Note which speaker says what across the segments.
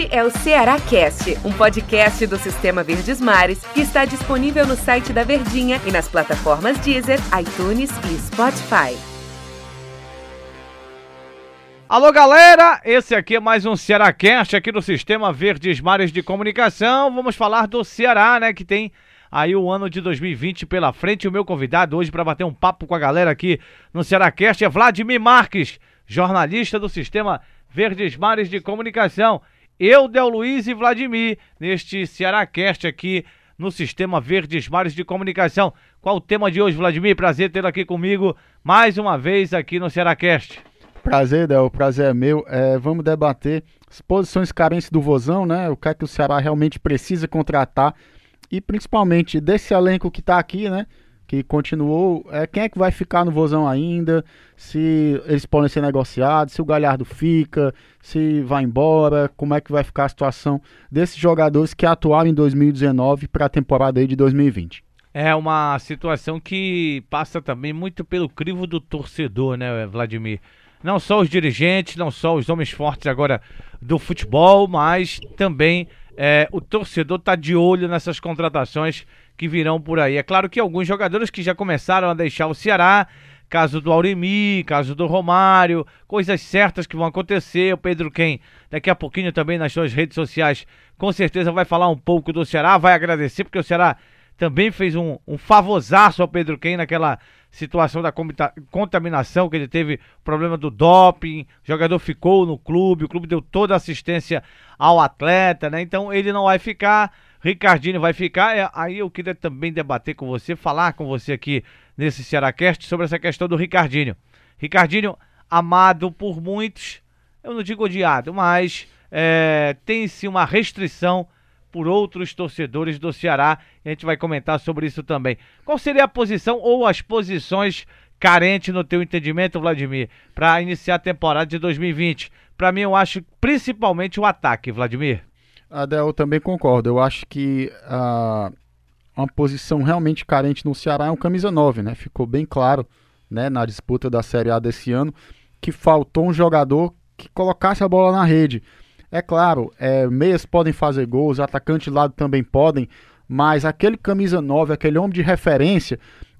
Speaker 1: Este é o Ceará Cast, um podcast do Sistema Verdes Mares que está disponível no site da Verdinha e nas plataformas Deezer, iTunes e Spotify.
Speaker 2: Alô galera, esse aqui é mais um Ceará Cast aqui do Sistema Verdes Mares de Comunicação. Vamos falar do Ceará, né, que tem aí o ano de 2020 pela frente. O meu convidado hoje para bater um papo com a galera aqui no Ceará Cast é Vladimir Marques, jornalista do Sistema Verdes Mares de Comunicação. Eu, Del Luiz e Vladimir, neste Cearácast aqui no Sistema Verdes Mares de Comunicação. Qual o tema de hoje, Vladimir? Prazer tê-lo aqui comigo mais uma vez aqui no Cearácast.
Speaker 3: Prazer, Del, prazer é meu. É, vamos debater as posições carentes do Vozão, né? O que é que o Ceará realmente precisa contratar e principalmente desse elenco que está aqui, né? Que continuou. É, quem é que vai ficar no Vozão ainda? Se eles podem ser negociados, se o Galhardo fica, se vai embora, como é que vai ficar a situação desses jogadores que atuaram em 2019 para a temporada aí de 2020.
Speaker 2: É uma situação que passa também muito pelo crivo do torcedor, né, Vladimir? Não só os dirigentes, não só os homens fortes agora do futebol, mas também é, o torcedor está de olho nessas contratações que virão por aí. É claro que alguns jogadores que já começaram a deixar o Ceará, caso do Auremi, caso do Romário, coisas certas que vão acontecer. O Pedro Quem, daqui a pouquinho também nas suas redes sociais, com certeza vai falar um pouco do Ceará, vai agradecer, porque o Ceará também fez um, um favosaço ao Pedro Quem naquela situação da contaminação que ele teve, problema do doping, o jogador ficou no clube, o clube deu toda a assistência ao atleta, né? Então ele não vai ficar Ricardinho vai ficar. É, aí eu queria também debater com você, falar com você aqui nesse Cearacast sobre essa questão do Ricardinho. Ricardinho, amado por muitos, eu não digo odiado, mas é, tem-se uma restrição por outros torcedores do Ceará. E a gente vai comentar sobre isso também. Qual seria a posição ou as posições carentes no teu entendimento, Vladimir, para iniciar a temporada de 2020? Para mim, eu acho principalmente o ataque, Vladimir.
Speaker 3: Adel, eu também concordo. Eu acho que uh, uma posição realmente carente no Ceará é um camisa 9, né? Ficou bem claro né, na disputa da Série A desse ano que faltou um jogador que colocasse a bola na rede. É claro, é, meias podem fazer gols, atacantes de lado também podem, mas aquele camisa 9, aquele homem de referência,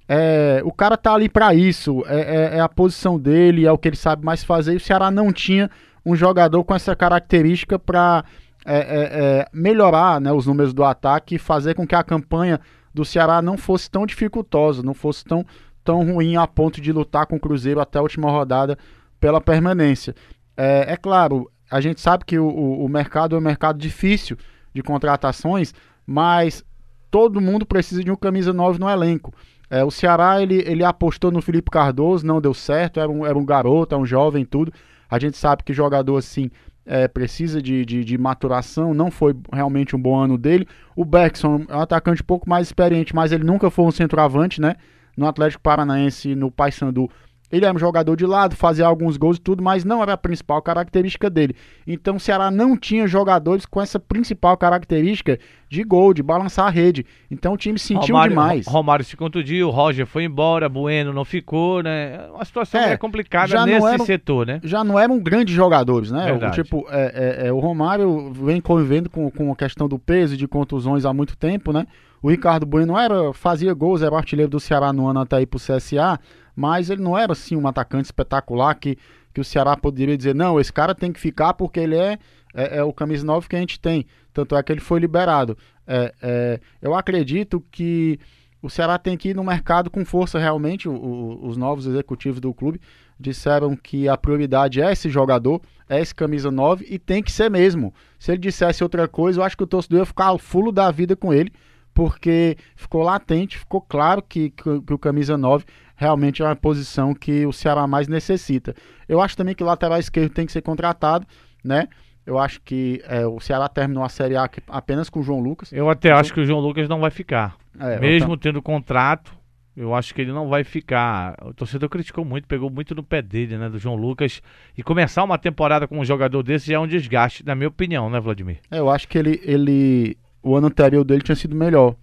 Speaker 3: é, o cara tá ali para isso, é, é, é, a posição dele, é o que ele sabe mais fazer. E o Ceará não tinha um jogador com essa característica para é, é, é, melhorar né, os números do ataque e fazer com que a campanha do Ceará não fosse tão dificultosa, não fosse tão, tão ruim a ponto de lutar com o Cruzeiro até a última rodada pela permanência. É, é claro, a gente sabe que o, o, mercado é um mercado difícil de contratações, mas todo mundo precisa de um camisa 9 no elenco. É, o Ceará ele, ele apostou no Felipe Cardoso, não deu certo, era um, era um garoto, é um jovem tudo. A gente sabe que jogador assim é, precisa de, de, de, maturação, não foi realmente um bom ano dele. O Beckson é um atacante um pouco mais experiente, mas ele nunca foi um centroavante, né? No Atlético Paranaense, no Paysandu, ele era um jogador de lado, fazia alguns gols e tudo, mas não era a principal característica dele. Então o Ceará não tinha jogadores com essa principal característica de gol, de balançar a rede. Então o time sentiu
Speaker 2: Romário,
Speaker 3: demais.
Speaker 2: Romário se contundiu, o Roger foi embora, Bueno não ficou, né? Uma situação é, complicada nesse era, setor, né?
Speaker 3: Já não eram grandes jogadores, né? O, tipo, é, é, é, o Romário vem convivendo com, com a questão do peso e de contusões há muito tempo, né? O Ricardo Bueno era, fazia gols, era artilheiro do Ceará no ano até ir pro CSA mas ele não era assim um atacante espetacular que, que o Ceará poderia dizer, não, esse cara tem que ficar porque ele é, é, é o camisa 9 que a gente tem. Tanto é que ele foi liberado. É, é, eu acredito que o Ceará tem que ir no mercado com força realmente. O, o, os novos executivos do clube disseram que a prioridade é esse jogador, é esse camisa 9 e tem que ser mesmo. Se ele dissesse outra coisa, eu acho que o torcedor ia ficar fulo da vida com ele, porque ficou latente, ficou claro que, que, que o camisa 9 realmente é uma posição que o Ceará mais necessita. Eu acho também que o lateral esquerdo tem que ser contratado, né? Eu acho que é, o Ceará terminou a Série A apenas com o João Lucas.
Speaker 2: Eu até acho que o João Lucas não vai ficar. É, Mesmo tendo contrato, eu acho que ele não vai ficar. O torcedor criticou muito, pegou muito no pé dele, né, do João Lucas. E começar uma temporada com um jogador desse já é um desgaste, na minha opinião, né, Vladimir?
Speaker 3: É, eu acho que ele, ele o ano anterior dele tinha sido melhor,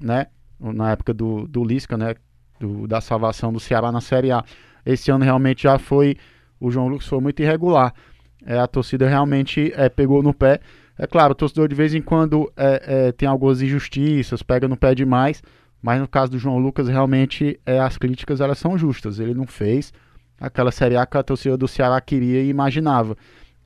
Speaker 3: né? Na época do, do Lisca, né? do, da salvação do Ceará na Série A. Esse ano realmente já foi. O João Lucas foi muito irregular. É, a torcida realmente é, pegou no pé. É claro, o torcedor de vez em quando é, é, tem algumas injustiças, pega no pé demais, mas no caso do João Lucas, realmente é, as críticas elas são justas. Ele não fez aquela Série A que a torcida do Ceará queria e imaginava.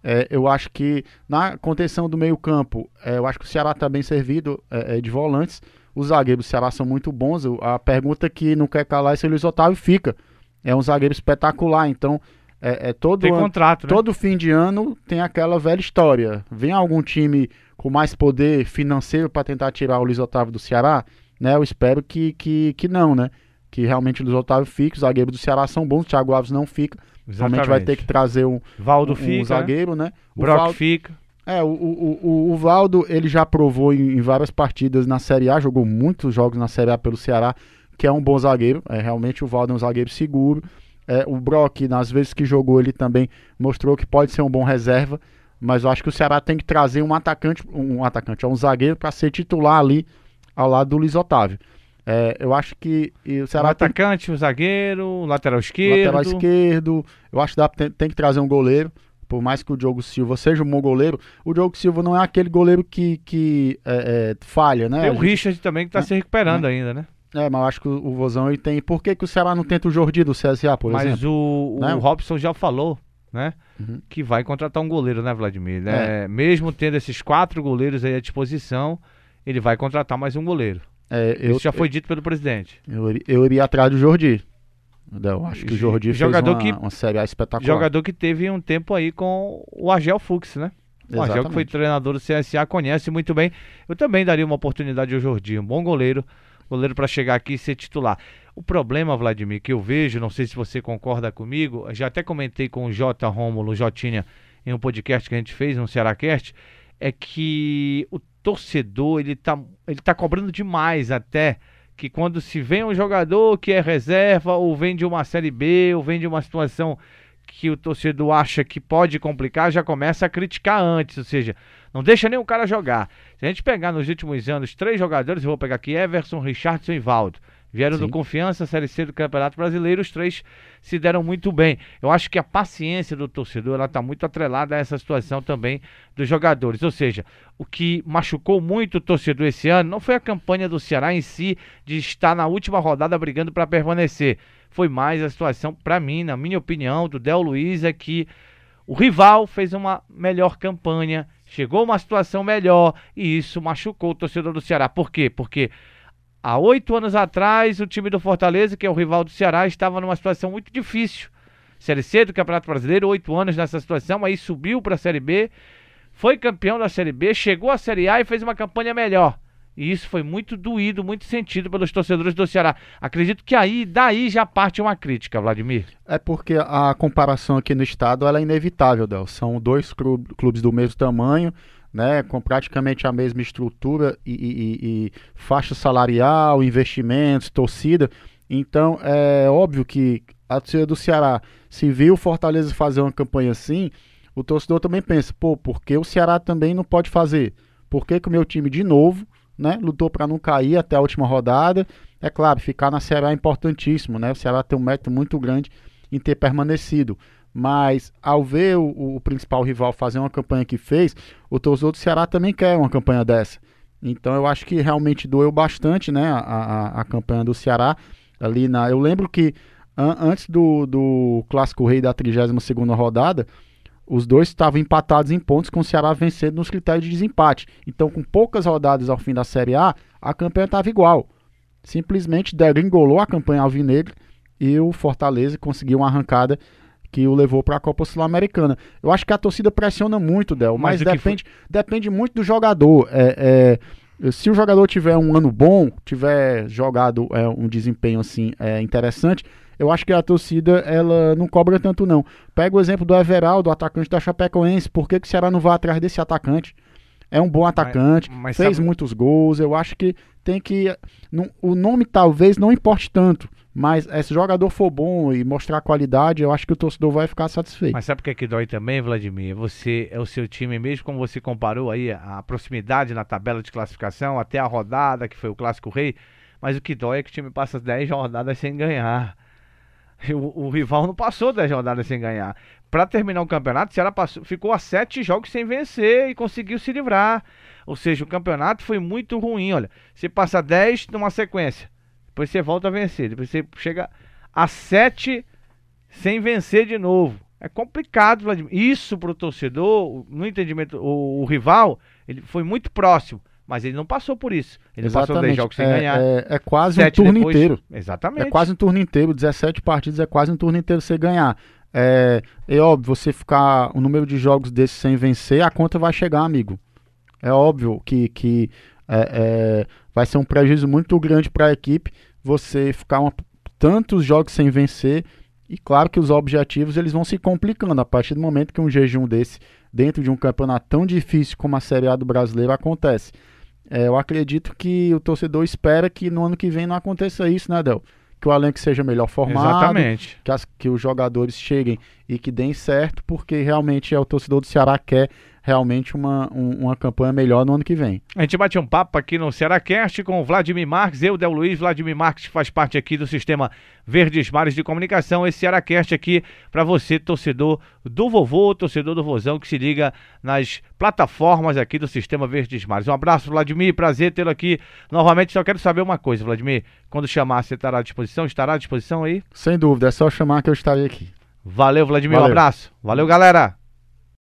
Speaker 3: É, eu acho que na contenção do meio campo, é, eu acho que o Ceará está bem servido é, é, de volantes. Os zagueiros do Ceará são muito bons. A pergunta que não quer calar é se o Luiz Otávio fica. É um zagueiro espetacular, então é, é todo ano,
Speaker 2: contrato, né?
Speaker 3: todo fim de ano tem aquela velha história. Vem algum time com mais poder financeiro para tentar tirar o Luiz Otávio do Ceará, né? Eu espero que, que, que não, né? Que realmente o Luiz Otávio fique, os zagueiros do Ceará são bons, o Thiago Alves não fica.
Speaker 2: Exatamente.
Speaker 3: Realmente vai ter que trazer um,
Speaker 2: Valdo
Speaker 3: um,
Speaker 2: fica,
Speaker 3: um zagueiro, né? O
Speaker 2: Brock
Speaker 3: Valdo-
Speaker 2: fica.
Speaker 3: é, o, o, o, o Valdo, ele já provou em, em várias partidas na Série A, jogou muitos jogos na Série A pelo Ceará, que é um bom zagueiro. É, realmente o Valdo é um zagueiro seguro. É, o Brock, nas vezes que jogou, ele também mostrou que pode ser um bom reserva. Mas eu acho que o Ceará tem que trazer um atacante, um atacante, é um zagueiro para ser titular ali ao lado do Luiz Otávio. É, eu acho que o
Speaker 2: O
Speaker 3: Ceará tem
Speaker 2: atacante, o zagueiro, o lateral esquerdo.
Speaker 3: lateral esquerdo. Eu acho que dá, tem, tem que trazer um goleiro. Por mais que o Diogo Silva seja um bom goleiro, o Diogo Silva não é aquele goleiro que, que é, é, falha, né?
Speaker 2: Tem o
Speaker 3: gente-
Speaker 2: Richard também que tá
Speaker 3: É,
Speaker 2: se recuperando ainda, né?
Speaker 3: É, mas eu acho que o, o Vozão ele tem. Por que, que o Ceará não tenta o Jordi do CSA, por
Speaker 2: Mas
Speaker 3: exemplo?
Speaker 2: o, o
Speaker 3: Né?
Speaker 2: Robson já falou, né?
Speaker 3: Uhum.
Speaker 2: Que vai contratar um goleiro, né, Vladimir? Né? Mesmo tendo esses quatro goleiros aí à disposição, ele vai contratar mais um goleiro.
Speaker 3: É, eu,
Speaker 2: Isso já foi dito pelo presidente.
Speaker 3: eu, iria- eu iria atrás do Jordi. Eu acho que o Jordi
Speaker 2: Jogador
Speaker 3: fez uma,
Speaker 2: que-
Speaker 3: uma Série A espetacular.
Speaker 2: Jogador que teve um tempo aí com o Argel Fux, né? O Argel, que foi
Speaker 3: Exatamente.
Speaker 2: treinador do CSA, conhece muito bem. Eu também daria uma oportunidade ao Jordi, um bom goleiro, goleiro para chegar aqui e ser titular. O problema, Vladimir, que eu vejo, não sei se você concorda comigo, já até comentei com o J. Rômulo Jotinha em um podcast que a gente fez, um Cearacast, é que o torcedor, ele tá, ele tá cobrando demais até que quando se vem um jogador que é reserva, ou vem de uma Série B, ou vem de uma situação que o torcedor acha que pode complicar, já começa a criticar antes, ou seja, não deixa nem o cara jogar. Se a gente pegar nos últimos anos três jogadores, eu vou pegar aqui Everson, Richardson e Valdo. Vieram do
Speaker 3: Sim.
Speaker 2: Confiança, Série C do Campeonato Brasileiro, os três se deram muito bem. Eu acho que a paciência do torcedor ela está muito atrelada a essa situação também dos jogadores. Ou seja, o que machucou muito o torcedor esse ano não foi a campanha do Ceará em si de estar na última rodada brigando para permanecer. Foi mais a situação, para mim, na minha opinião, do Del Luiz, é que o rival fez uma melhor campanha, chegou a uma situação melhor e isso machucou o torcedor do Ceará. Por quê? Porque há oito anos atrás o time do Fortaleza, que é o rival do Ceará, estava numa situação muito difícil. Série C do Campeonato Brasileiro, oito anos nessa situação, aí subiu para a Série B, foi campeão da Série B, chegou à Série A e fez uma campanha melhor. E isso foi muito doído, muito sentido pelos torcedores do Ceará. Acredito que aí, daí já parte uma crítica, Vladimir.
Speaker 3: É porque a comparação aqui no estado é inevitável, Del. São dois clu- clubes do mesmo tamanho, né, com praticamente a mesma estrutura e, e- e- e faixa salarial, investimentos, torcida. Então é óbvio que a torcida do Ceará, se viu o Fortaleza fazer uma campanha assim, o torcedor também pensa, pô, por que o Ceará também não pode fazer? Por que, que o meu time de novo, né, lutou para não cair até a última rodada? É claro, ficar na Série A é importantíssimo, né? O Ceará tem um mérito muito grande em ter permanecido. Mas ao ver o, o principal rival fazer uma campanha que fez, o torcedor do Ceará também quer uma campanha dessa. Então eu acho que realmente doeu bastante, né, a, a, a campanha do Ceará ali na. Eu lembro que an- antes do, do clássico rei da 32 segunda rodada, os dois estavam empatados em pontos com o Ceará vencendo nos critérios de desempate. Então, com poucas rodadas ao fim da Série A, a campanha estava igual. Simplesmente degringolou a campanha alvinegra e o Fortaleza conseguiu uma arrancada que o levou para a Copa Sul-Americana. Eu acho que a torcida pressiona muito, Del,
Speaker 2: Mas
Speaker 3: mas, depende, depende muito do jogador. É, é, se o jogador tiver um ano bom, tiver jogado é, um desempenho assim é, interessante, eu acho que a torcida ela não cobra tanto não. Pega o exemplo do Everaldo, atacante da Chapecoense. Por que, que o Ceará não vai atrás desse atacante? É um bom atacante,
Speaker 2: mas
Speaker 3: fez
Speaker 2: sabe-
Speaker 3: muitos gols. Eu acho que tem que. não- o nome talvez não importe tanto, mas se o jogador for bom e mostrar qualidade, eu acho que o torcedor vai ficar satisfeito.
Speaker 2: Mas sabe o que é que dói também, Vladimir? Você é o seu time, mesmo como você comparou aí a a proximidade na tabela de classificação, até a rodada, que foi o Clássico Rei, mas o que dói é que o time passa 10 rodadas sem ganhar. O, o rival não passou 10 rodadas sem ganhar. Para terminar o campeonato, o Ceará passou, ficou a sete jogos sem vencer e conseguiu se livrar. Ou seja, o campeonato foi muito ruim. Olha, você passa 10 numa sequência, depois você volta a vencer, depois você chega a sete sem vencer de novo. É complicado, Vladimir. Isso para o torcedor, no entendimento, o, o, rival, ele foi muito próximo, mas ele não passou por isso. Ele
Speaker 3: Exatamente.
Speaker 2: passou 10 jogos sem
Speaker 3: é,
Speaker 2: ganhar.
Speaker 3: É, é quase um turno
Speaker 2: depois.
Speaker 3: inteiro.
Speaker 2: Exatamente.
Speaker 3: É quase um turno inteiro, 17 partidas é quase um turno inteiro sem ganhar. É, é óbvio, você ficar o um número de jogos desses sem vencer, a conta vai chegar, amigo. É óbvio que, que é, é, vai ser um prejuízo muito grande para a equipe você ficar uma, tantos jogos sem vencer e claro que os objetivos eles vão se complicando a partir do momento que um jejum desse dentro de um campeonato tão difícil como a Série A do Brasileiro acontece. É, eu acredito que o torcedor espera que no ano que vem não aconteça isso, né, Del? Que o elenco seja melhor formado,
Speaker 2: Exatamente.
Speaker 3: Que, as, que os jogadores cheguem e que deem certo, porque realmente é o torcedor do Ceará quer realmente uma, um, uma campanha melhor no ano que vem.
Speaker 2: A gente bate um papo aqui no Cearacast com o Vladimir Marques, eu, Del Luiz, Vladimir Marques faz parte aqui do sistema Verdes Mares de Comunicação, esse Cearacast aqui para você, torcedor do vovô, torcedor do vozão, que se liga nas plataformas aqui do sistema Verdes Mares. Um abraço, Vladimir, prazer tê-lo aqui novamente. Só quero saber uma coisa, Vladimir, quando chamar, você estará à disposição? Estará à disposição aí?
Speaker 3: Sem dúvida, é só chamar que eu estarei aqui.
Speaker 2: Valeu, Vladimir, Valeu. um abraço. Valeu, galera.